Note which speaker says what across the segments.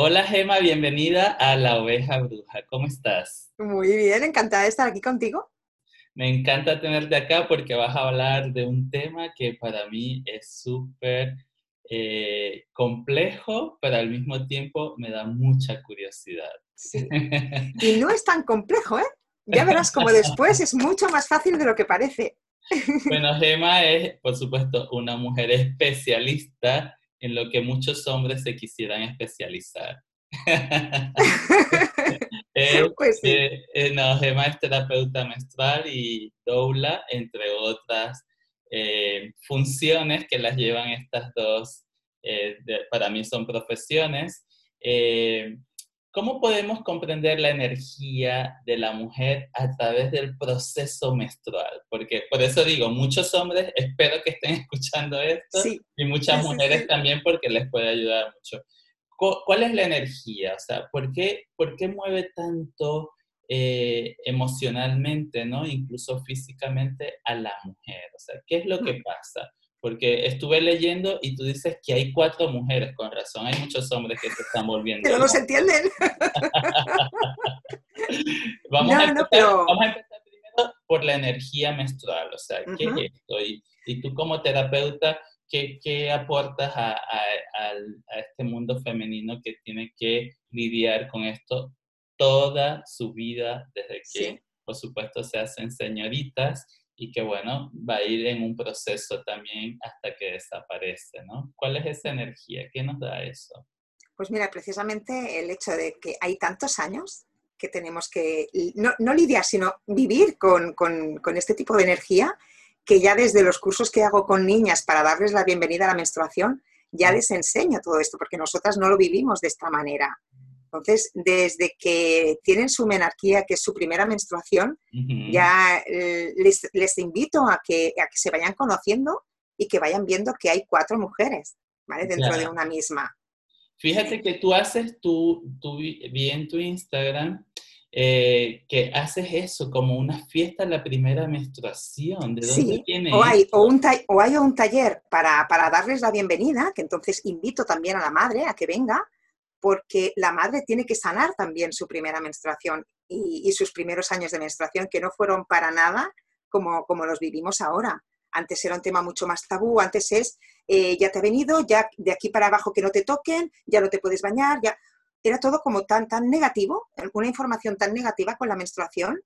Speaker 1: Hola Gema, bienvenida a La Oveja Bruja. ¿Cómo estás?
Speaker 2: Muy bien, encantada de estar aquí contigo.
Speaker 1: Me encanta tenerte acá porque vas a hablar de un tema que para mí es súper eh, complejo, pero al mismo tiempo me da mucha curiosidad.
Speaker 2: Sí. Y no es tan complejo, ¿eh? Ya verás como después es mucho más fácil de lo que parece.
Speaker 1: Bueno, Gema es, por supuesto, una mujer especialista en lo que muchos hombres se quisieran especializar. eh, pues sí. Eh, eh, no, Gemma es terapeuta menstrual y doula, entre otras eh, funciones que las llevan estas dos, de, para mí son profesiones. ¿Cómo podemos comprender la energía de la mujer a través del proceso menstrual? Porque por eso digo, muchos hombres espero que estén escuchando esto y muchas mujeres también porque les puede ayudar mucho. ¿Cuál es la energía? O sea, ¿por qué, por qué mueve tanto eh, emocionalmente, ¿no? incluso físicamente a la mujer? O sea, ¿qué es lo que pasa? Porque estuve leyendo y tú dices que hay cuatro mujeres, con razón, hay muchos hombres que se están volviendo.
Speaker 2: Pero no se entienden.
Speaker 1: vamos, a empezar, vamos, a empezar, primero por la energía menstrual, o sea, ¿qué es esto? Y, y, tú como terapeuta, ¿qué, qué aportas a, a, a, este mundo femenino que tiene que lidiar con esto toda su vida, desde que, sí. por supuesto, se hacen señoritas y que bueno, va a ir en un proceso también hasta que desaparece, ¿no? ¿Cuál es esa energía? ¿Qué nos da eso?
Speaker 2: Pues mira, precisamente el hecho de que hay tantos años que tenemos que no, no lidiar, sino vivir con, con, con, este tipo de energía, que ya desde los cursos que hago con niñas para darles la bienvenida a la menstruación, ya les enseño todo esto, porque nosotras no lo vivimos de esta manera. Entonces, desde que tienen su menarquía, que es su primera menstruación, uh -huh. ya eh, les, les, invito a que, a que se vayan conociendo y que vayan viendo que hay cuatro mujeres, ¿vale? Dentro claro. de una misma.
Speaker 1: Fíjate que tú haces, tú, tú vi en tu Instagram, eh, que haces eso, como una fiesta la primera menstruación. ¿De dónde
Speaker 2: sí,
Speaker 1: viene
Speaker 2: o hay, o, un o hay un taller para, para darles la bienvenida, que entonces invito también a la madre a que venga, porque la madre tiene que sanar también su primera menstruación y, sus primeros años de menstruación, que no fueron para nada como, como los vivimos ahora. Antes era un tema mucho más tabú, antes es, eh, ya te ha venido, ya de aquí para abajo que no te toquen, ya no te puedes bañar, ya... Era todo como tan, tan negativo, una información tan negativa con la menstruación,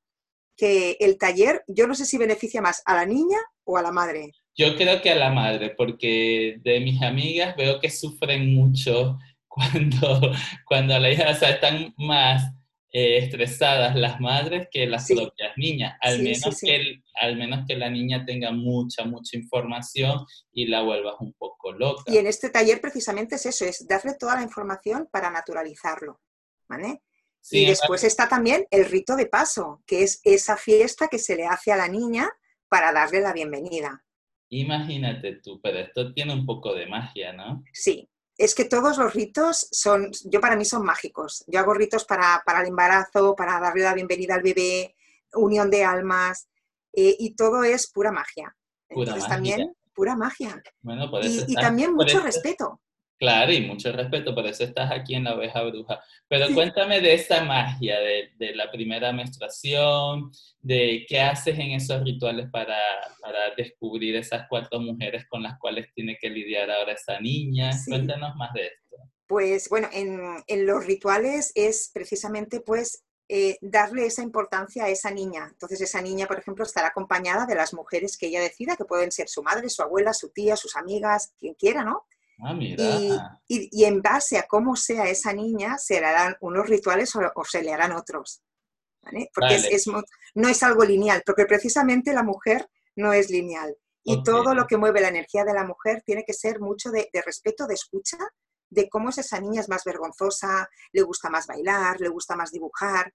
Speaker 2: que el taller, yo no sé si beneficia más a la niña o a la madre.
Speaker 1: Yo creo que a la madre, porque de mis amigas veo que sufren mucho cuando, cuando la hija, o sea, están más eh, estresadas las madres que las sí. propias niñas, al, sí, menos sí, que el, al menos que la niña tenga mucha, mucha información y la vuelvas un poco loca.
Speaker 2: Y en este taller precisamente es eso, es darle toda la información para naturalizarlo, ¿vale? y después está también el rito de paso, que es esa fiesta que se le hace a la niña para darle la bienvenida.
Speaker 1: Imagínate tú, pero esto tiene un poco de magia, ¿no?
Speaker 2: Sí, es que todos los ritos son, yo para mí son mágicos. Yo hago ritos para, para el embarazo, para darle la bienvenida al bebé, unión de almas, eh, y todo es pura magia.
Speaker 1: Pura
Speaker 2: Entonces
Speaker 1: magia.
Speaker 2: también pura magia.
Speaker 1: Bueno,
Speaker 2: y, y también mucho respeto.
Speaker 1: Claro, y mucho respeto, por eso estás aquí en la oveja bruja. Pero sí. cuéntame de esa magia, de, de, la primera menstruación, de qué haces en esos rituales para, para, descubrir esas cuatro mujeres con las cuales tiene que lidiar ahora esa niña. Sí. Cuéntanos más de esto.
Speaker 2: Pues bueno, en, en los rituales es precisamente pues eh, darle esa importancia a esa niña. Entonces esa niña, por ejemplo, estará acompañada de las mujeres que ella decida, que pueden ser su madre, su abuela, su tía, sus amigas, quien quiera, ¿no?
Speaker 1: Ah, mira.
Speaker 2: Y, y, y, en base a cómo sea esa niña, se le harán unos rituales o, o se le harán otros. ¿vale? Porque es, es, no es algo lineal, porque precisamente la mujer no es lineal. Y okay. todo lo que mueve la energía de la mujer tiene que ser mucho de, de, respeto, de escucha, de cómo es esa niña es más vergonzosa, le gusta más bailar, le gusta más dibujar.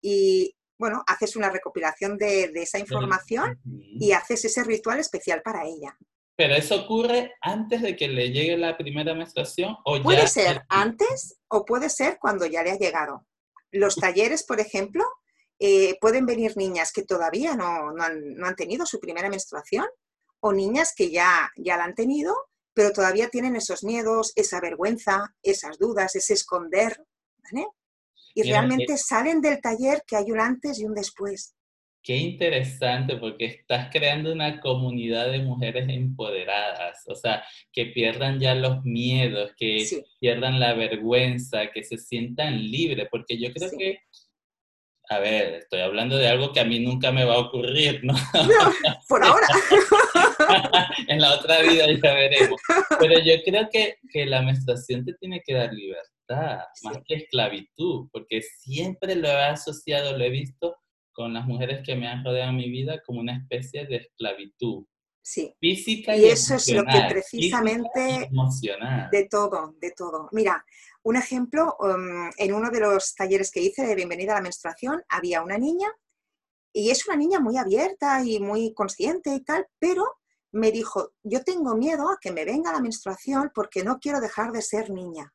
Speaker 2: Y bueno, haces una recopilación de, de esa información y haces ese ritual especial para ella.
Speaker 1: ¿Pero eso ocurre antes de que le llegue la primera menstruación? O
Speaker 2: puede
Speaker 1: ya...
Speaker 2: ser antes o puede ser cuando ya le ha llegado. Los talleres, por ejemplo, eh, pueden venir niñas que todavía no, no, han, no, han, tenido su primera menstruación o niñas que ya, ya la han tenido pero todavía tienen esos miedos, esa vergüenza, esas dudas, ese esconder, ¿vale? Y realmente salen del taller que hay un antes y un después.
Speaker 1: Qué interesante, porque estás creando una comunidad de mujeres empoderadas, o sea, que pierdan ya los miedos, que pierdan la vergüenza, que se sientan libres, porque yo creo que, a ver, estoy hablando de algo que a mí nunca me va a ocurrir, ¿no?
Speaker 2: no por ahora.
Speaker 1: en la otra vida ya veremos. Pero yo creo que, que la menstruación te tiene que dar libertad, más que esclavitud, porque siempre lo he asociado, lo he visto con las mujeres que me han rodeado en mi vida como una especie de esclavitud.
Speaker 2: Sí.
Speaker 1: Física
Speaker 2: y, y eso es lo que precisamente de todo, de todo. Mira, un ejemplo, um, en uno de los talleres que hice de Bienvenida a la Menstruación, había una niña y es una niña muy abierta y muy consciente y tal, pero me dijo, yo tengo miedo a que me venga la menstruación porque no quiero dejar de ser niña.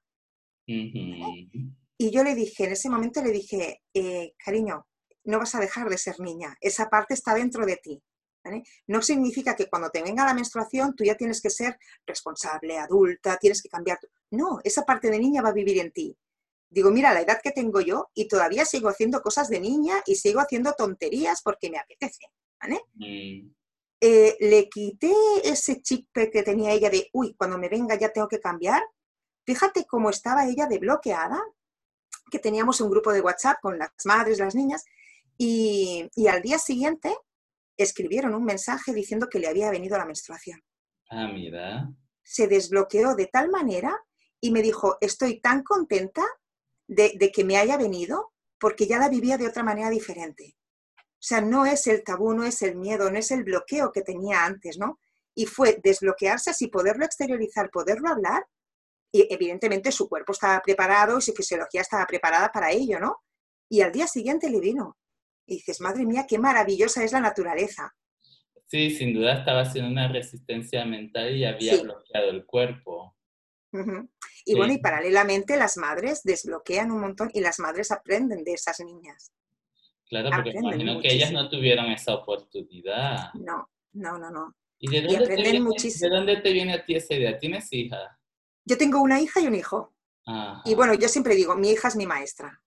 Speaker 2: Y yo le dije, en ese momento le dije, eh, cariño, no vas a dejar de ser niña, esa parte está dentro de ti. No significa que cuando te venga la menstruación tú ya tienes que ser responsable, adulta, tienes que cambiar. No, esa parte de niña va a vivir en ti. Digo, mira, la edad que tengo yo y todavía sigo haciendo cosas de niña y sigo haciendo tonterías porque me apetece. Mm. Eh, le quité ese chip que tenía ella de, uy, cuando me venga ya tengo que cambiar. Fíjate cómo estaba ella de bloqueada, que teníamos un grupo de WhatsApp con las madres, las niñas, y, al día siguiente escribieron un mensaje diciendo que le había venido la menstruación.
Speaker 1: Ah, mira.
Speaker 2: Se desbloqueó de tal manera y me dijo, estoy tan contenta de, que me haya venido porque ya la vivía de otra manera diferente. O sea, no es el tabú, no es el miedo, no es el bloqueo que tenía antes, ¿no? Y fue desbloquearse así, poderlo exteriorizar, poderlo hablar. Y evidentemente su cuerpo estaba preparado y su fisiología estaba preparada para ello, ¿no? Y al día siguiente le vino. Y dices, madre mía, qué maravillosa es la naturaleza.
Speaker 1: Sí, sin duda estaba haciendo una resistencia mental y había bloqueado el cuerpo.
Speaker 2: Y bueno, y paralelamente las madres desbloquean un montón y las madres aprenden de esas niñas.
Speaker 1: Claro, porque imagino que ellas no tuvieron esa oportunidad.
Speaker 2: No, no, no, no.
Speaker 1: ¿Y de dónde, te viene, ¿de dónde te viene a ti esa idea? ¿Tienes hija?
Speaker 2: Yo tengo una hija y un hijo. Y bueno, yo siempre digo, mi hija es mi maestra.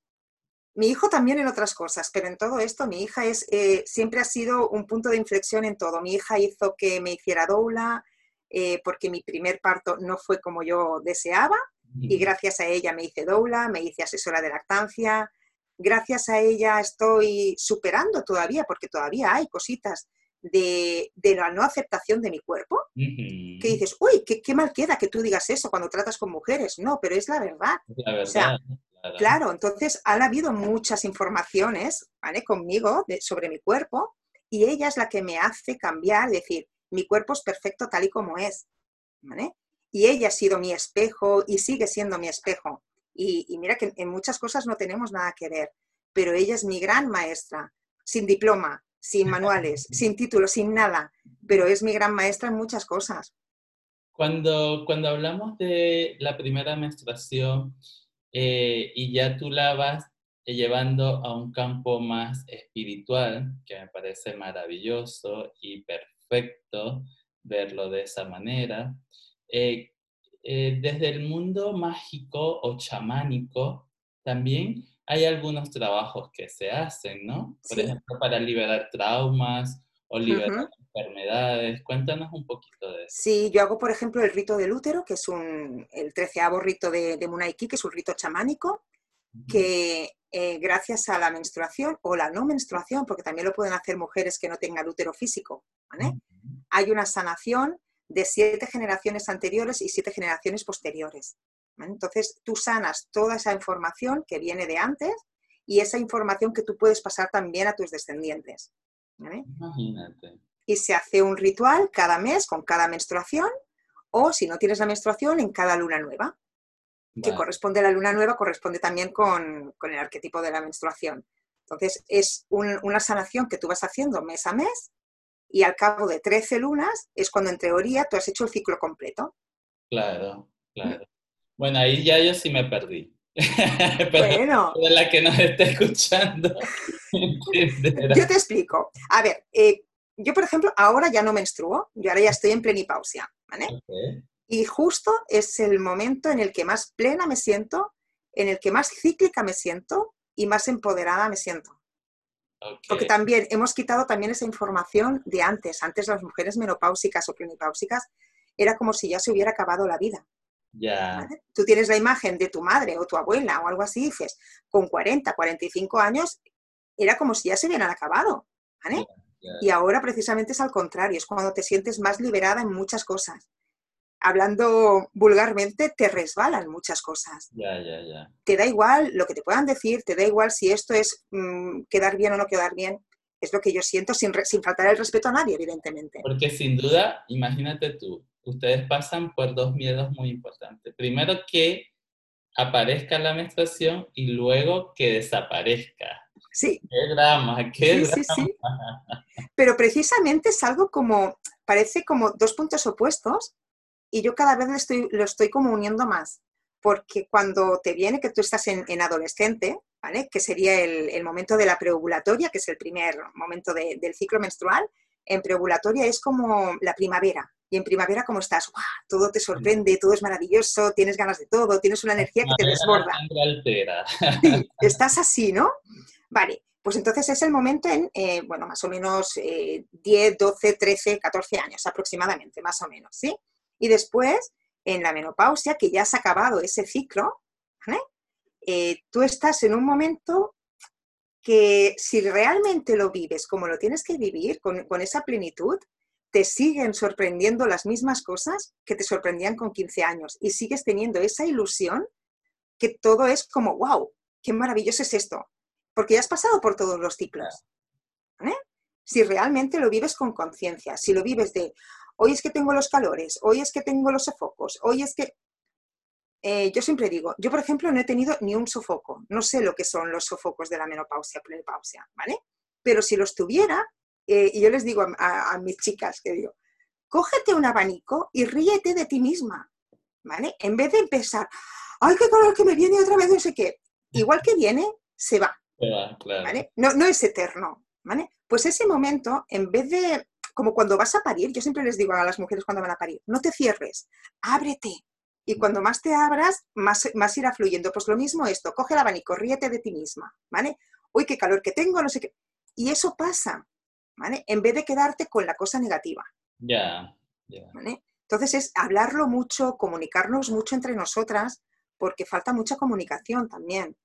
Speaker 2: Mi hijo también en otras cosas, pero en todo esto mi hija es, eh, siempre ha sido un punto de inflexión en todo. Mi hija hizo que me hiciera doula eh, porque mi primer parto no fue como yo deseaba y gracias a ella me hice doula, me hice asesora de lactancia. Gracias a ella estoy superando todavía, porque todavía hay cositas de, la no aceptación de mi cuerpo, que dices, uy, qué, qué, mal queda que tú digas eso cuando tratas con mujeres. No, pero es la verdad.
Speaker 1: La verdad.
Speaker 2: Claro, entonces han habido muchas informaciones ¿vale? conmigo sobre mi cuerpo y ella es la que me hace cambiar, decir, mi cuerpo es perfecto tal y como es. Y ella ha sido mi espejo y sigue siendo mi espejo. Y, mira que en muchas cosas no tenemos nada que ver, pero ella es mi gran maestra, sin diploma, sin manuales, sin título, sin nada, pero es mi gran maestra en muchas cosas.
Speaker 1: Cuando, cuando hablamos de la primera menstruación, eh, y ya tú la vas eh, llevando a un campo más espiritual, que me parece maravilloso y perfecto verlo de esa manera. Eh, desde el mundo mágico o chamánico, también hay algunos trabajos que se hacen, ¿no? Por ejemplo, para liberar traumas o liberar enfermedades. Cuéntanos un poquito de eso.
Speaker 2: Sí, yo hago, por ejemplo, el rito del útero, que es un, el treceavo rito de, de Munaiki, que es un rito chamánico, que eh, gracias a la menstruación o la no menstruación, porque también lo pueden hacer mujeres que no tengan útero físico, hay una sanación de siete generaciones anteriores y siete generaciones posteriores. Entonces, tú sanas toda esa información que viene de antes y esa información que tú puedes pasar también a tus descendientes.
Speaker 1: Imagínate
Speaker 2: y se hace un ritual cada mes con cada menstruación o si no tienes la menstruación en cada luna nueva. Que corresponde a la luna nueva, corresponde también con, el arquetipo de la menstruación. Entonces es una sanación que tú vas haciendo mes a mes y al cabo de 13 lunas es cuando en teoría tú has hecho el ciclo completo.
Speaker 1: Claro, claro. Bueno, ahí ya yo sí me perdí.
Speaker 2: bueno.
Speaker 1: De la que nos está escuchando.
Speaker 2: yo te explico. A ver, eh, yo, por ejemplo, ahora ya no menstruo, yo ahora ya estoy en plenipausia, ¿vale? Y justo es el momento en el que más plena me siento, en el que más cíclica me siento y más empoderada me siento. Porque también hemos quitado también esa información de antes. Antes las mujeres menopáusicas o plenipáusicas era como si ya se hubiera acabado la vida.
Speaker 1: Ya.
Speaker 2: Tú tienes la imagen de tu madre o tu abuela o algo así, dices, con 40, 45 años, era como si ya se hubieran acabado. ¿vale? Y ahora precisamente es al contrario, es cuando te sientes más liberada en muchas cosas hablando vulgarmente, te resbalan muchas cosas.
Speaker 1: Ya, ya, ya.
Speaker 2: Te da igual lo que te puedan decir, te da igual si esto es mm, quedar bien o no quedar bien. Es lo que yo siento sin, sin faltar el respeto a nadie, evidentemente.
Speaker 1: Porque sin duda, imagínate tú, ustedes pasan por dos miedos muy importantes. Primero que aparezca la menstruación y luego que desaparezca.
Speaker 2: Sí.
Speaker 1: Qué drama, qué drama. Sí, sí.
Speaker 2: Pero precisamente es algo como, parece como dos puntos opuestos, y yo cada vez lo estoy, lo estoy como uniendo más, porque cuando te viene que tú estás en, adolescente, ¿vale? que sería el, momento de la preovulatoria, que es el primer momento del ciclo menstrual, en preovulatoria es como la primavera. Y en primavera, como estás? Todo te sorprende, todo es maravilloso, tienes ganas de todo, tienes una energía que te desborda. Sí, estás así, ¿no? Vale, pues entonces es el momento en, eh, bueno, más o menos 10, 12, 13, 14 años aproximadamente, más o menos, ¿sí? Y después, en la menopausia, que ya has acabado ese ciclo, eh, tú estás en un momento que si realmente lo vives como lo tienes que vivir, con, con, esa plenitud, te siguen sorprendiendo las mismas cosas que te sorprendían con 15 años y sigues teniendo esa ilusión que todo es como, wow, qué maravilloso es esto, porque ya has pasado por todos los ciclos. Si realmente lo vives con conciencia, si lo vives de, hoy es que tengo los calores, hoy es que tengo los sofocos, hoy es que... Eh, yo siempre digo, yo por ejemplo no he tenido ni un sofoco, no sé lo que son los sofocos de la menopausia, plenipausia, ¿vale? Pero si los tuviera, eh, y yo les digo a, mis chicas que digo, cógete un abanico y ríete de ti misma, ¿vale? En vez de empezar, ay, qué calor que me viene otra vez, no sé qué. Igual que viene, se va. ¿vale? No, no es eterno, ¿vale? Pues ese momento, en vez de como cuando vas a parir, yo siempre les digo a las mujeres cuando van a parir, no te cierres, ábrete. Y cuando más te abras, más, más irá fluyendo. Pues lo mismo esto, coge el abanico, ríete de ti misma, ¿vale? Uy, qué calor que tengo, no sé qué. Y eso pasa, ¿vale? En vez de quedarte con la cosa negativa.
Speaker 1: Ya,
Speaker 2: Entonces es hablarlo mucho, comunicarnos mucho entre nosotras, porque falta mucha comunicación también.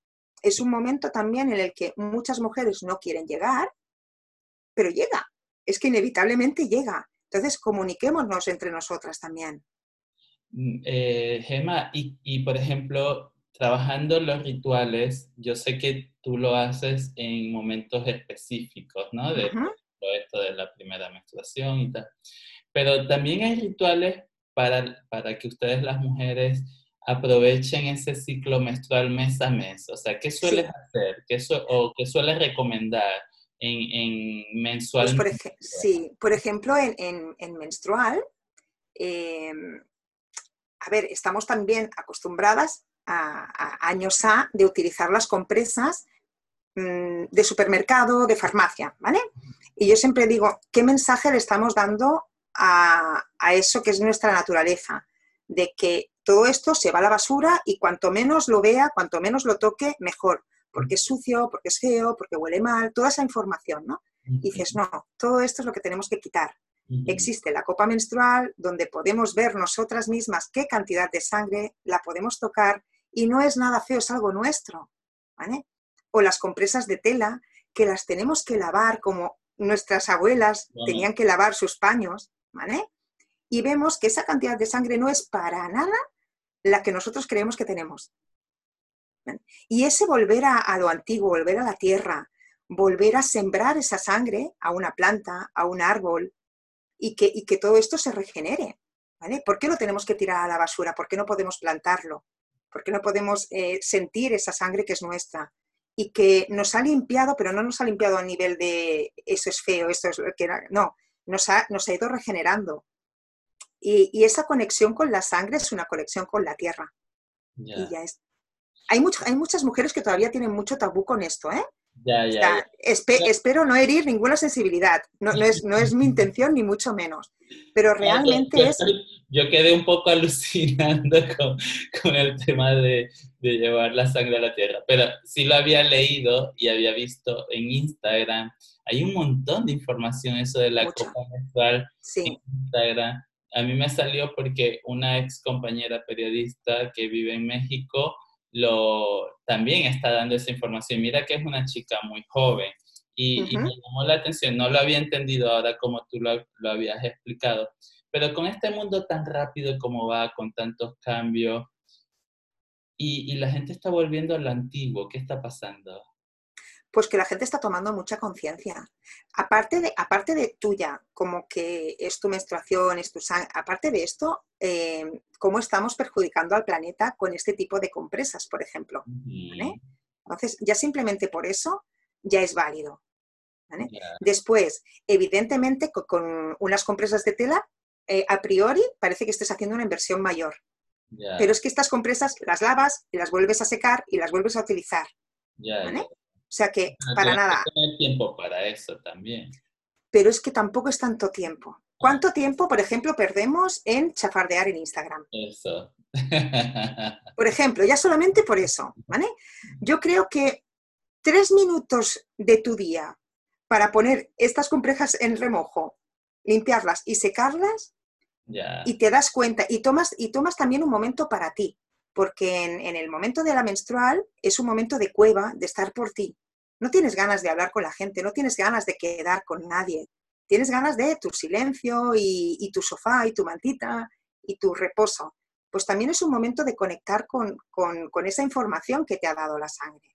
Speaker 2: Es un momento también en el que muchas mujeres no quieren llegar, pero llega es que inevitablemente llega. Entonces, comuniquémonos entre nosotras también.
Speaker 1: Mm, eh, Gemma, y, por ejemplo, trabajando los rituales, yo sé que tú lo haces en momentos específicos, ¿no? De esto de la primera menstruación y tal. Pero también hay rituales para, para que ustedes las mujeres aprovechen ese ciclo menstrual mes a mes. O sea, ¿qué sueles hacer? ¿Qué ¿O qué sueles recomendar? en, mensual.
Speaker 2: Pues sí, por ejemplo, en, menstrual, em, a ver, estamos también acostumbradas a, años A de utilizar las compresas mm, de supermercado, de farmacia, ¿vale? Y yo siempre digo, ¿qué mensaje le estamos dando a, a eso que es nuestra naturaleza? De que todo esto se va a la basura y cuanto menos lo vea, cuanto menos lo toque, mejor porque es sucio, porque es feo, porque huele mal, toda esa información, ¿no? Y dices, no, todo esto es lo que tenemos que quitar. Existe la copa menstrual donde podemos ver nosotras mismas qué cantidad de sangre la podemos tocar y no es nada feo, es algo nuestro, ¿vale? O las compresas de tela que las tenemos que lavar como nuestras abuelas tenían que lavar sus paños, ¿vale? Y vemos que esa cantidad de sangre no es para nada la que nosotros creemos que tenemos. Y ese volver a, lo antiguo, volver a la tierra, volver a sembrar esa sangre a una planta, a un árbol, y que, que todo esto se regenere. ¿vale? ¿Por qué lo tenemos que tirar a la basura? ¿Por qué no podemos plantarlo? ¿Por qué no podemos eh, sentir esa sangre que es nuestra? Y que nos ha limpiado, pero no nos ha limpiado a nivel de eso es feo, eso es lo que era. No, nos ha, nos ha ido regenerando. Y, esa conexión con la sangre es una conexión con la tierra. Y ya es, hay, hay muchas mujeres que todavía tienen mucho tabú con esto, ¿eh?
Speaker 1: Ya, ya,
Speaker 2: espero no herir ninguna sensibilidad. No, es, no es mi intención, ni mucho menos. Pero realmente es...
Speaker 1: Yo quedé un poco alucinando con, el tema de, llevar la sangre a la tierra, pero sí lo había leído y había visto en Instagram. Hay un montón de información eso de la copa menstrual en Instagram. A mí me salió porque una ex compañera periodista que vive en México lo, también está dando esa información. Mira que es una chica muy joven y, me llamó la atención, no lo había entendido ahora como tú lo, lo, habías explicado, pero con este mundo tan rápido como va, con tantos cambios, y, y la gente está volviendo a lo antiguo, ¿qué está pasando?
Speaker 2: Pues que la gente está tomando mucha conciencia. Aparte de, aparte de tuya, como que es tu menstruación, es tu sangre, aparte de esto, eh, cómo estamos perjudicando al planeta con este tipo de compresas, por ejemplo. Entonces, ya simplemente por eso ya es válido. Después, evidentemente, con, unas compresas de tela, eh, a priori parece que estés haciendo una inversión mayor. Pero es que estas compresas las lavas y las vuelves a secar y las vuelves a utilizar. Sea que, ah, para nada.
Speaker 1: Tener tiempo para eso también.
Speaker 2: Pero es que tampoco es tanto tiempo. ¿Cuánto tiempo, por ejemplo, perdemos en chafardear en Instagram?
Speaker 1: Eso.
Speaker 2: por ejemplo, ya solamente por eso, ¿vale? Yo creo que tres minutos de tu día para poner estas complejas en remojo, limpiarlas y secarlas, y te das cuenta, y tomas, y tomas también un momento para ti, porque en, el momento de la menstrual es un momento de cueva, de estar por ti. No tienes ganas de hablar con la gente, no tienes ganas de quedar con nadie. Tienes ganas de tu silencio y, tu sofá y tu mantita y tu reposo. Pues también es un momento de conectar con, esa información que te ha dado la sangre.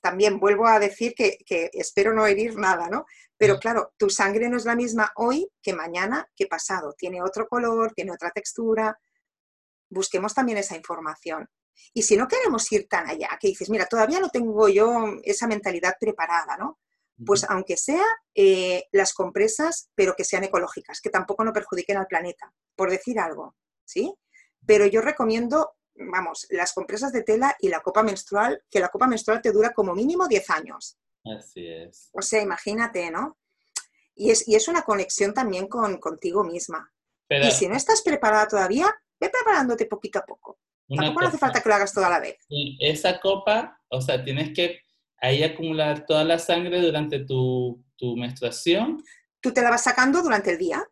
Speaker 2: También vuelvo a decir que, que espero no herir nada, ¿no? Pero claro, tu sangre no es la misma hoy que mañana, que pasado. Tiene otro color, tiene otra textura, busquemos también esa información. Y si no queremos ir tan allá, que dices, mira, todavía no tengo yo esa mentalidad preparada, ¿no? Pues aunque sea eh, las compresas, pero que sean ecológicas, que tampoco no perjudiquen al planeta, por decir algo, ¿sí? Pero yo recomiendo, vamos, las compresas de tela y la copa menstrual, que la copa menstrual te dura como mínimo 10 años.
Speaker 1: Así es.
Speaker 2: O sea, imagínate, ¿no? Y es, y es una conexión también con, contigo misma. y si no estás preparada todavía, ve preparándote poquito a poco. Tampoco no hace falta que lo hagas toda la vez.
Speaker 1: Y esa copa, o sea, tienes que ahí acumular toda la sangre durante tu, tu menstruación.
Speaker 2: Tú te la vas sacando durante el día.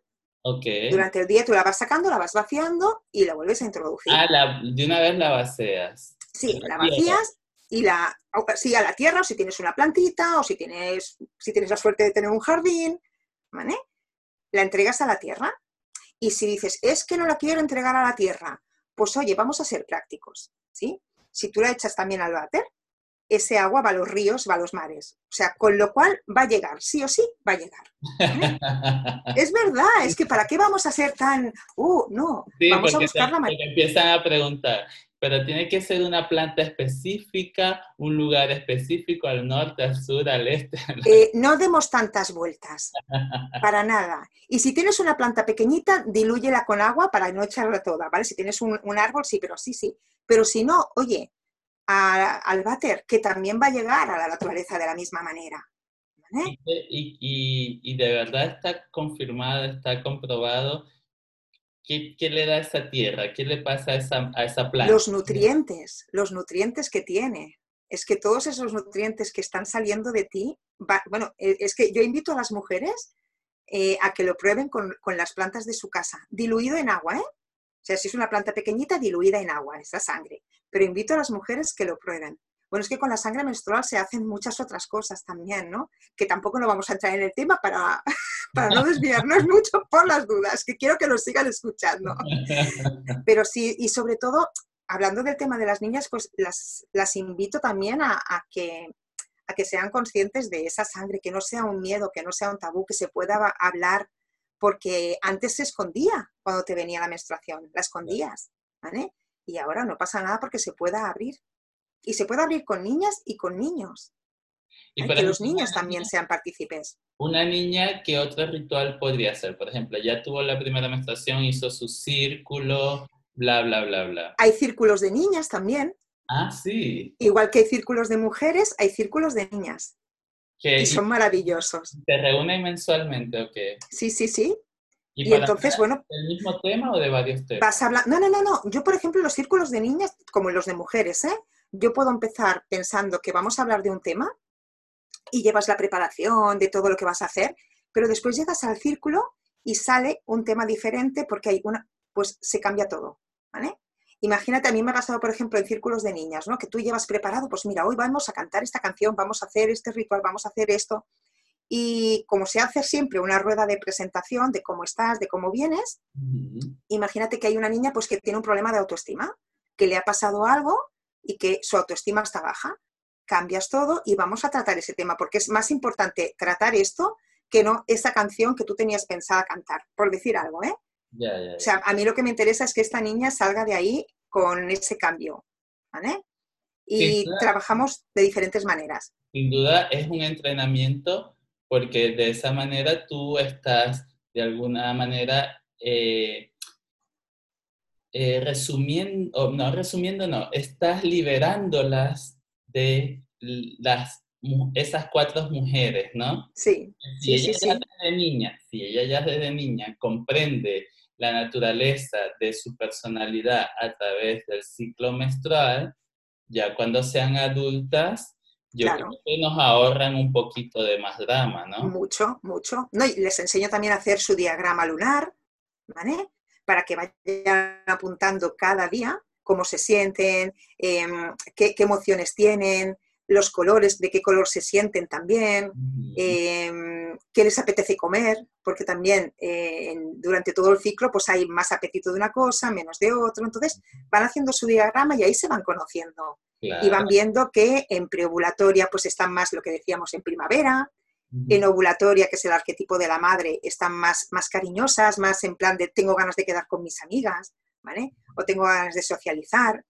Speaker 1: Ok.
Speaker 2: Durante el día tú la vas sacando, la vas vaciando y la vuelves a introducir.
Speaker 1: Ah, la, de una vez la vacías.
Speaker 2: Sí, la, vacías y la, sí, a la tierra, o si tienes una plantita, o si tienes, si tienes la suerte de tener un jardín, ¿vale? La entregas a la tierra y si dices, es que no la quiero entregar a la tierra, pues oye, vamos a ser prácticos, ¿sí? Si tú la echas también al váter, ese agua va a los ríos, va a los mares. O sea, con lo cual va a llegar, sí o sí, va a llegar. es verdad, es que ¿para qué vamos a ser tan, uh, no, vamos a buscar la
Speaker 1: manera. Empiezan a preguntar, pero tiene que ser una planta específica, un lugar específico, al norte, al sur, al este.
Speaker 2: Eh, no demos tantas vueltas, para nada. Y si tienes una planta pequeñita, dilúyela con agua para no echarla toda, ¿vale? Si tienes un, árbol, sí, pero sí, sí. Pero si no, oye, al váter, que también va a llegar a la naturaleza de la misma manera.
Speaker 1: Y, y, de verdad está confirmado, está comprobado ¿Qué, le da a esa tierra? ¿Qué le pasa a esa, a esa planta?
Speaker 2: Los nutrientes, los nutrientes que tiene. Es que todos esos nutrientes que están saliendo de ti, bueno, e, es que yo invito a las mujeres eh, a que lo prueben con, con, las plantas de su casa, diluido en agua, ¿eh? O sea, si es una planta pequeñita, diluida en agua, esa sangre. Pero invito a las mujeres que lo prueben. Bueno, es que con la sangre menstrual se hacen muchas otras cosas también, ¿no? Que tampoco no vamos a entrar en el tema para, para no desviarnos mucho por las dudas, que quiero que nos sigan escuchando. Pero sí, y sobre todo, hablando del tema de las niñas, pues las, las invito también a, que, a que sean conscientes de esa sangre, que no sea un miedo, que no sea un tabú, que se pueda hablar, porque antes se escondía cuando te venía la menstruación, la escondías, ¿vale? Y ahora no pasa nada porque se pueda abrir y se puede abrir con niñas y con niños. Y que los niños también sean partícipes.
Speaker 1: Una niña, ¿qué otro ritual podría hacer? Por ejemplo, ya tuvo la primera menstruación, hizo su círculo, bla, bla, bla, bla.
Speaker 2: Hay círculos de niñas también.
Speaker 1: Ah, sí.
Speaker 2: Igual que hay círculos de mujeres, hay círculos de niñas. y son maravillosos.
Speaker 1: ¿Te reúnen mensualmente o qué?
Speaker 2: Sí, sí, sí. Y, entonces, bueno...
Speaker 1: ¿El mismo tema o de varios temas?
Speaker 2: Vas a hablar... No, no, no, no. Yo, por ejemplo, los círculos de niñas, como los de mujeres, ¿eh? Yo puedo empezar pensando que vamos a hablar de un tema y llevas la preparación de todo lo que vas a hacer, pero después llegas al círculo y sale un tema diferente porque hay una... Pues se cambia todo, ¿vale? Imagínate, a mí me ha pasado, por ejemplo, en círculos de niñas, ¿no? Que tú llevas preparado, pues mira, hoy vamos a cantar esta canción, vamos a hacer este ritual, vamos a hacer esto. Y como se hace siempre una rueda de presentación de cómo estás, de cómo vienes, imagínate que hay una niña pues que tiene un problema de autoestima, que le ha pasado algo y que su autoestima está baja. Cambias todo y vamos a tratar ese tema, porque es más importante tratar esto que no esa canción que tú tenías pensada cantar, por decir algo, ¿eh? O sea, a mí lo que me interesa es que esta niña salga de ahí con ese cambio, ¿vale? Y trabajamos de diferentes maneras.
Speaker 1: Sin duda es un entrenamiento porque de esa manera tú estás de alguna manera eh, eh, resumiendo, no, resumiendo, no, estás liberándolas de las esas cuatro mujeres, ¿no?
Speaker 2: Sí.
Speaker 1: Si
Speaker 2: ella
Speaker 1: ya desde niña, si ella ya desde niña comprende la naturaleza de su personalidad a través del ciclo menstrual, ya cuando sean adultas, yo creo que nos ahorran un poquito de más drama, ¿no?
Speaker 2: Mucho, mucho. No, y les enseño también a hacer su diagrama lunar, ¿vale? Para que vayan apuntando cada día cómo se sienten, em, qué, emociones tienen, los colores, de qué color se sienten también, em, qué les apetece comer, porque también eh, durante todo el ciclo pues hay más apetito de una cosa, menos de otro, entonces van haciendo su diagrama y ahí se van conociendo. Y van viendo que en preovulatoria pues están más lo que decíamos en primavera, en ovulatoria, que es el arquetipo de la madre, están más, más cariñosas, más en plan de tengo ganas de quedar con mis amigas, ¿vale? O tengo ganas de socializar.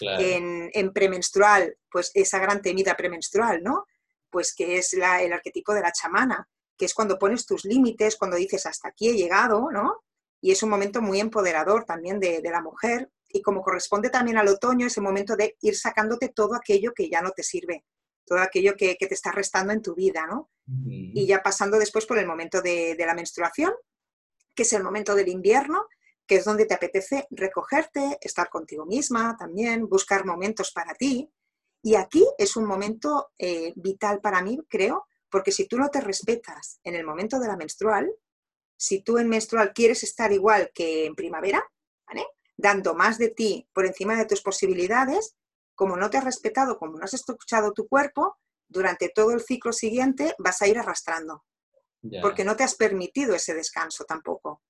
Speaker 2: En, premenstrual, pues esa gran temida premenstrual, ¿no? Pues que es el arquetipo de la chamana, que es cuando pones tus límites, cuando dices hasta aquí he llegado, ¿no? Y es un momento muy empoderador también de, la mujer. Y como corresponde también al otoño, es el momento de ir sacándote todo aquello que ya no te sirve, todo aquello que, te está restando en tu vida, ¿no? Y ya pasando después por el momento de, de la menstruación, que es el momento del invierno, que es donde te apetece recogerte, estar contigo misma también, buscar momentos para ti. Y aquí es un momento eh, vital para mí, creo, porque si tú no te respetas en el momento de la menstrual, si tú en menstrual quieres estar igual que en primavera, dando más de ti por encima de tus posibilidades, como no te has respetado, como no has escuchado tu cuerpo, durante todo el ciclo siguiente vas a ir arrastrando, porque no te has permitido ese descanso tampoco.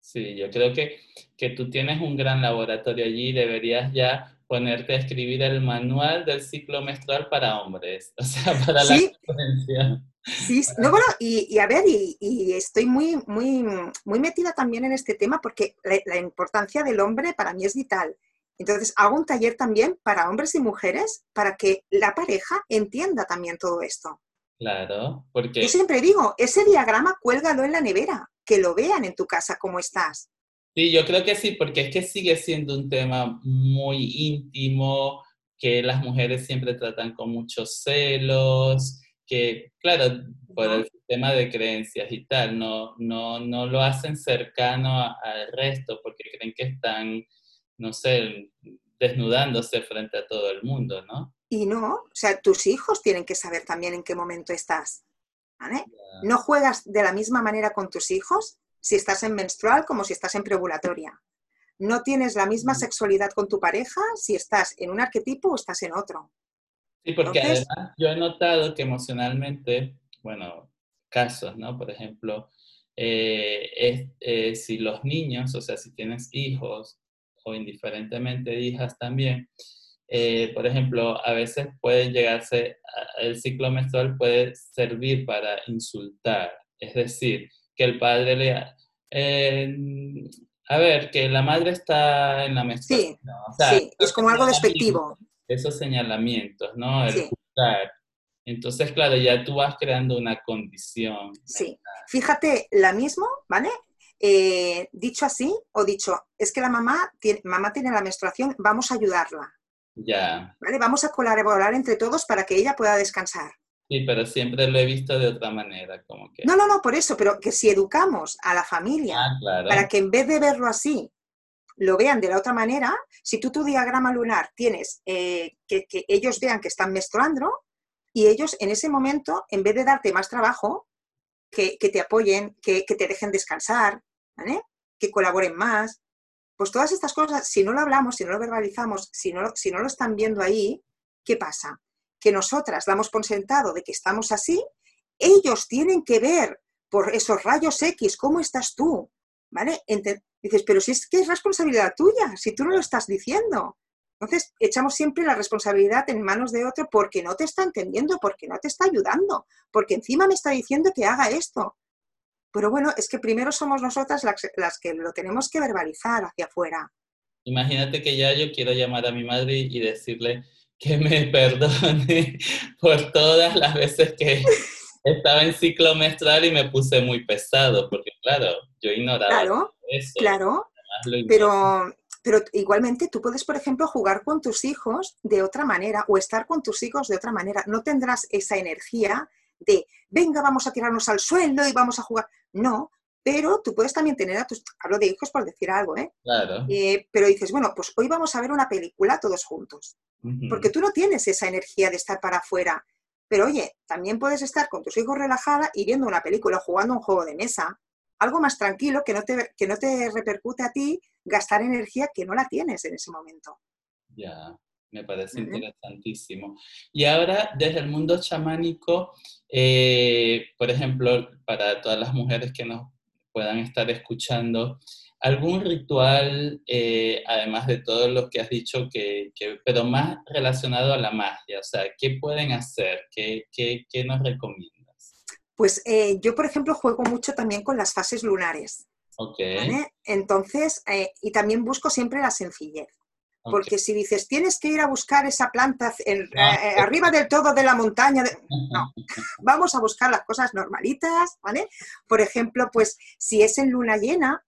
Speaker 1: Sí, yo creo que, que tú tienes un gran laboratorio allí y deberías ya ponerte a escribir el manual del ciclo menstrual para hombres, o sea, para la
Speaker 2: experiencia. Sí, no, bueno, y, a ver, y, estoy muy, muy, muy metida también en este tema porque la, importancia del hombre para mí es vital. Entonces, hago un taller también para hombres y mujeres para que la pareja entienda también todo esto.
Speaker 1: Claro, porque...
Speaker 2: Yo siempre digo, ese diagrama cuélgalo en la nevera, que lo vean en tu casa cómo estás.
Speaker 1: Sí, yo creo que sí, porque es que sigue siendo un tema muy íntimo, que las mujeres siempre tratan con muchos celos, que, claro, por el tema de creencias y tal, no, no, no lo hacen cercano al resto porque creen que están, no sé, desnudándose frente a todo el mundo, ¿no?
Speaker 2: Y no, o sea, tus hijos tienen que saber también en qué momento estás. ¿vale? No juegas de la misma manera con tus hijos si estás en menstrual como si estás en preovulatoria. No tienes la misma sexualidad con tu pareja si estás en un arquetipo o estás en otro.
Speaker 1: Sí, porque además yo he notado que emocionalmente, bueno, casos, ¿no? Por ejemplo, eh, eh, si los niños, o sea, si tienes hijos o indiferentemente hijas también, eh, por ejemplo, a veces puede llegarse, el ciclo menstrual puede servir para insultar, es decir, que el padre le... Eh, a ver, que la madre está en la menstruación.
Speaker 2: Sí, es como algo despectivo.
Speaker 1: Esos señalamientos, ¿no? El juzgar. Entonces, claro, ya tú vas creando una condición.
Speaker 2: Sí, fíjate, la misma, ¿vale? Eh, dicho así o dicho, es que la mamá tiene, mamá tiene la menstruación, vamos a ayudarla.
Speaker 1: Ya.
Speaker 2: ¿Vale? Vamos a colaborar entre todos para que ella pueda descansar.
Speaker 1: Sí, pero siempre lo he visto de otra manera, como que...
Speaker 2: No, no, no, por eso, pero que si educamos a la familia
Speaker 1: Ah,
Speaker 2: para que en vez de verlo así, lo vean de la otra manera, si tú tu diagrama lunar tienes eh, que, ellos vean que están menstruando y ellos en ese momento, en vez de darte más trabajo, que, que te apoyen, que, que, te dejen descansar, ¿vale? que colaboren más. Pues todas estas cosas, si no lo hablamos, si no lo verbalizamos, si no, si no lo están viendo ahí, ¿qué pasa? Que nosotras damos por sentado de que estamos así, ellos tienen que ver por esos rayos X cómo estás tú, ¿vale? Dices, pero si es que es responsabilidad tuya, si tú no lo estás diciendo. Entonces, echamos siempre la responsabilidad en manos de otro porque no te está entendiendo, porque no te está ayudando, porque encima me está diciendo que haga esto. Pero bueno, es que primero somos nosotras las, las que lo tenemos que verbalizar hacia afuera.
Speaker 1: Imagínate que ya yo quiero llamar a mi madre y decirle que me perdone por todas las veces que estaba en ciclo menstrual y me puse muy pesado, porque claro, yo ignoraba
Speaker 2: claro, eso. Claro, pero, pero igualmente tú puedes, por ejemplo, jugar con tus hijos de otra manera o estar con tus hijos de otra manera. No tendrás esa energía de, venga, vamos a tirarnos al suelo y vamos a jugar. No, pero tú puedes también tener a tus, hablo de hijos por decir algo, ¿eh?
Speaker 1: Claro.
Speaker 2: eh pero dices, bueno, pues hoy vamos a ver una película todos juntos, uh -huh. porque tú no tienes esa energía de estar para afuera. Pero oye, también puedes estar con tus hijos relajada y viendo una película, jugando un juego de mesa, algo más tranquilo que no te, que no te repercute a ti gastar energía que no la tienes en ese momento.
Speaker 1: Ya, me parece uh -huh. interesantísimo. Y ahora, desde el mundo chamánico, eh, por ejemplo, para todas las mujeres que nos puedan estar escuchando, algún ritual, eh, además de todo lo que has dicho, que, que, pero más relacionado a la magia, o sea, ¿qué pueden hacer? ¿Qué, qué, qué nos recomiendas?
Speaker 2: Pues eh, yo, por ejemplo, juego mucho también con las fases lunares.
Speaker 1: Okay.
Speaker 2: ¿vale? Entonces, eh, y también busco siempre la sencillez. Porque si dices, tienes que ir a buscar esa planta en, no. eh, arriba del todo de la montaña, de... no, vamos a buscar las cosas normalitas, ¿vale? Por ejemplo, pues si es en luna llena,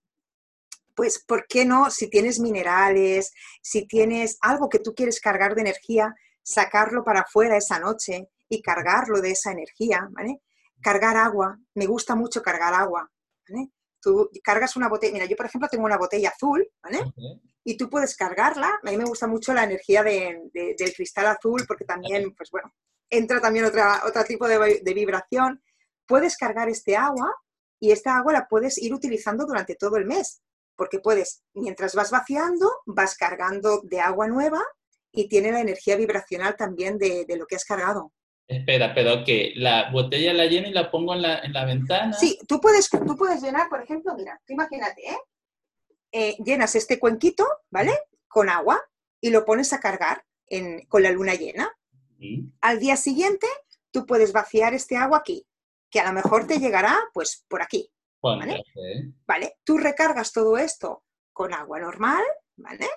Speaker 2: pues ¿por qué no? Si tienes minerales, si tienes algo que tú quieres cargar de energía, sacarlo para afuera esa noche y cargarlo de esa energía, ¿vale? Cargar agua, me gusta mucho cargar agua, ¿vale? Tú cargas una botella, mira, yo por ejemplo tengo una botella azul, ¿vale? Okay. Y tú puedes cargarla, a mí me gusta mucho la energía de, de, del cristal azul porque también, pues bueno, entra también otra, otro tipo de, de vibración. Puedes cargar este agua y esta agua la puedes ir utilizando durante todo el mes, porque puedes, mientras vas vaciando, vas cargando de agua nueva y tiene la energía vibracional también de, de lo que has cargado.
Speaker 1: Espera, pero que la botella la lleno y la pongo en la, en la ventana.
Speaker 2: Sí, tú puedes, tú puedes llenar, por ejemplo, mira, tú imagínate, ¿eh? Eh, llenas este cuenquito, ¿vale? Con agua y lo pones a cargar en, con la luna llena.
Speaker 1: ¿Sí?
Speaker 2: Al día siguiente, tú puedes vaciar este agua aquí, que a lo mejor te llegará, pues, por aquí.
Speaker 1: ¿Vale?
Speaker 2: ¿Vale? Tú recargas todo esto con agua normal, ¿vale?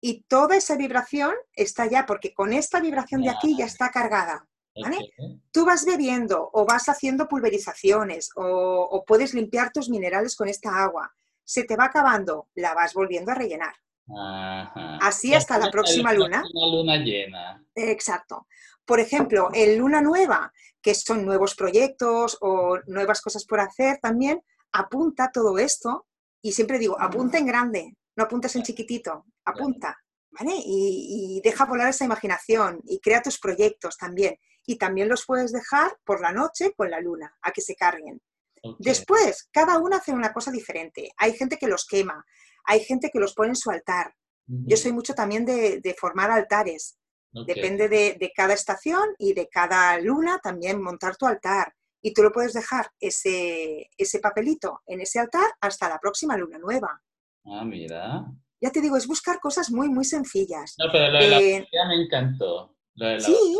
Speaker 2: Y toda esa vibración está ya, porque con esta vibración de aquí ya está cargada. ¿Vale?
Speaker 1: Okay.
Speaker 2: Tú vas bebiendo o vas haciendo pulverizaciones o, o, puedes limpiar tus minerales con esta agua. Se te va acabando, la vas volviendo a rellenar.
Speaker 1: Ajá.
Speaker 2: Así hasta la próxima luna.
Speaker 1: La luna llena.
Speaker 2: Exacto. Por ejemplo, en luna nueva, que son nuevos proyectos o nuevas cosas por hacer también, apunta todo esto y siempre digo, apunta en grande, no apuntes en chiquitito, apunta. ¿Vale? Y, y deja volar esa imaginación y crea tus proyectos también y también los puedes dejar por la noche con la luna, a que se carguen. Okay. Después, cada uno hace una cosa diferente. Hay gente que los quema, hay gente que los pone en su altar. Uh -huh. Yo soy mucho también de, de formar altares. Okay. Depende de, de, cada estación y de cada luna también montar tu altar. Y tú lo puedes dejar ese, ese papelito en ese altar hasta la próxima luna nueva.
Speaker 1: Ah, mira.
Speaker 2: Ya te digo, es buscar cosas muy, muy sencillas.
Speaker 1: No, pero lo de eh, la me encantó.
Speaker 2: Sí,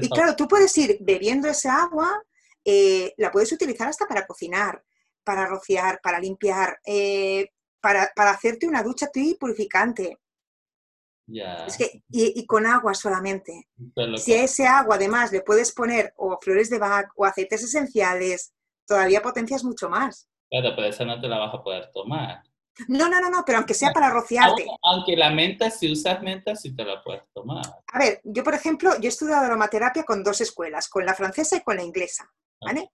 Speaker 2: y claro, tú puedes ir bebiendo ese agua, eh, la puedes utilizar hasta para cocinar, para rociar, para limpiar, eh, para, para, hacerte una ducha purificante.
Speaker 1: Yeah.
Speaker 2: Es que, y, y, con agua solamente. Si a ese agua además le puedes poner o flores de Bach o aceites esenciales, todavía potencias mucho más.
Speaker 1: Claro, pero esa no te la vas a poder tomar.
Speaker 2: No, no, no, no, pero aunque sea para rociarte.
Speaker 1: Aunque la menta, si usas menta, sí te la puedes tomar.
Speaker 2: A ver, yo por ejemplo, yo he estudiado aromaterapia con dos escuelas, con la francesa y con la inglesa, ¿vale?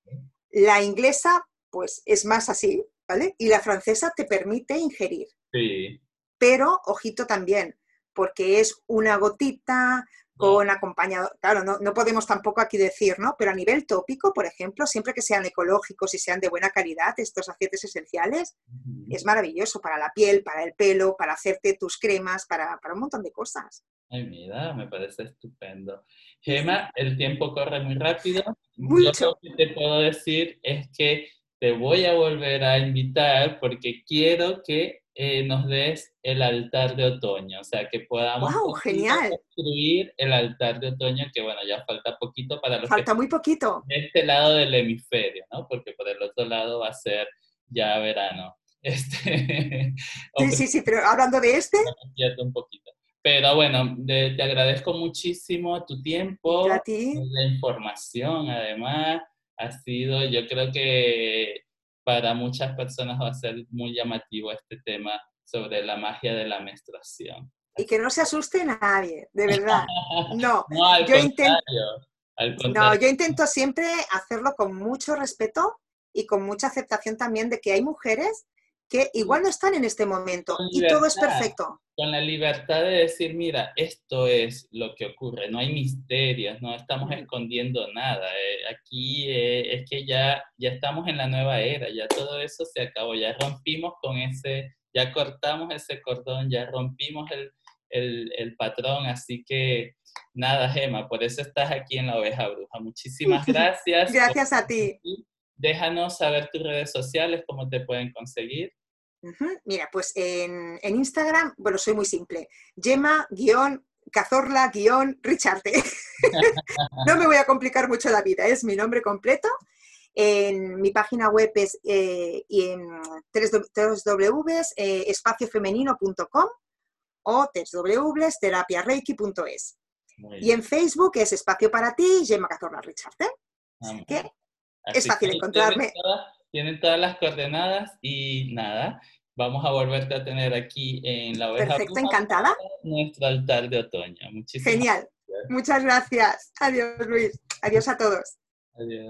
Speaker 2: La inglesa, pues, es más así, ¿vale? Y la francesa te permite ingerir.
Speaker 1: Sí.
Speaker 2: Pero, ojito también, porque es una gotita, con acompañado, claro, no, podemos tampoco aquí decir, ¿no? Pero a nivel tópico, por ejemplo, siempre que sean ecológicos y sean de buena calidad, estos aceites esenciales, es maravilloso para la piel, para el pelo, para hacerte tus cremas, para, un montón de cosas.
Speaker 1: Ay, mira, me parece estupendo. Gema, el tiempo corre muy rápido.
Speaker 2: Mucho.
Speaker 1: Lo que te puedo decir es que te voy a volver a invitar porque quiero que eh, nos des el altar de otoño, o sea, que podamos construir el altar de otoño, que bueno, ya falta poquito para los
Speaker 2: Falta muy poquito.
Speaker 1: De este lado del hemisferio, ¿no? Porque por el otro lado va a ser ya verano. Este,
Speaker 2: sí, sí, sí, pero hablando de este...
Speaker 1: Un poquito. Pero bueno, te agradezco muchísimo tu tiempo,
Speaker 2: ¿A ti?
Speaker 1: la información, además, ha sido, yo creo que para muchas personas va a ser muy llamativo este tema sobre la magia de la menstruación.
Speaker 2: Y que no se asuste nadie, de verdad. No,
Speaker 1: yo intento,
Speaker 2: no, yo intento siempre hacerlo con mucho respeto y con mucha aceptación también de que hay mujeres que igual no están en este momento y todo es perfecto.
Speaker 1: Con la libertad de decir, mira, esto es lo que ocurre, no hay misterios, no estamos escondiendo nada. Eh, aquí eh, es que ya, ya estamos en la nueva era, ya todo eso se acabó, ya rompimos con ese, ya cortamos ese cordón, ya rompimos el, el, el patrón, así que nada, Gema, por eso estás aquí en la oveja bruja. Muchísimas gracias.
Speaker 2: gracias a ti.
Speaker 1: Déjanos saber tus redes sociales, cómo te pueden conseguir.
Speaker 2: Mira, pues en, Instagram, bueno, soy muy simple. Gemma-cazorla-richarte. no me voy a complicar mucho la vida, es mi nombre completo. En mi página web es eh, en www.espaciofemenino.com o www.terapiareiki.es. Y en Facebook es Espacio para ti, Gemma Cazorla Richarte. Así es fácil encontrarme.
Speaker 1: Tienen todas, las coordenadas y nada, vamos a volverte a tener aquí en la oveja.
Speaker 2: Perfecto, encantada.
Speaker 1: Nuestro altar de otoño. Muchísimas
Speaker 2: Genial. Muchas gracias. Adiós, Luis. Adiós a todos.
Speaker 1: Adiós.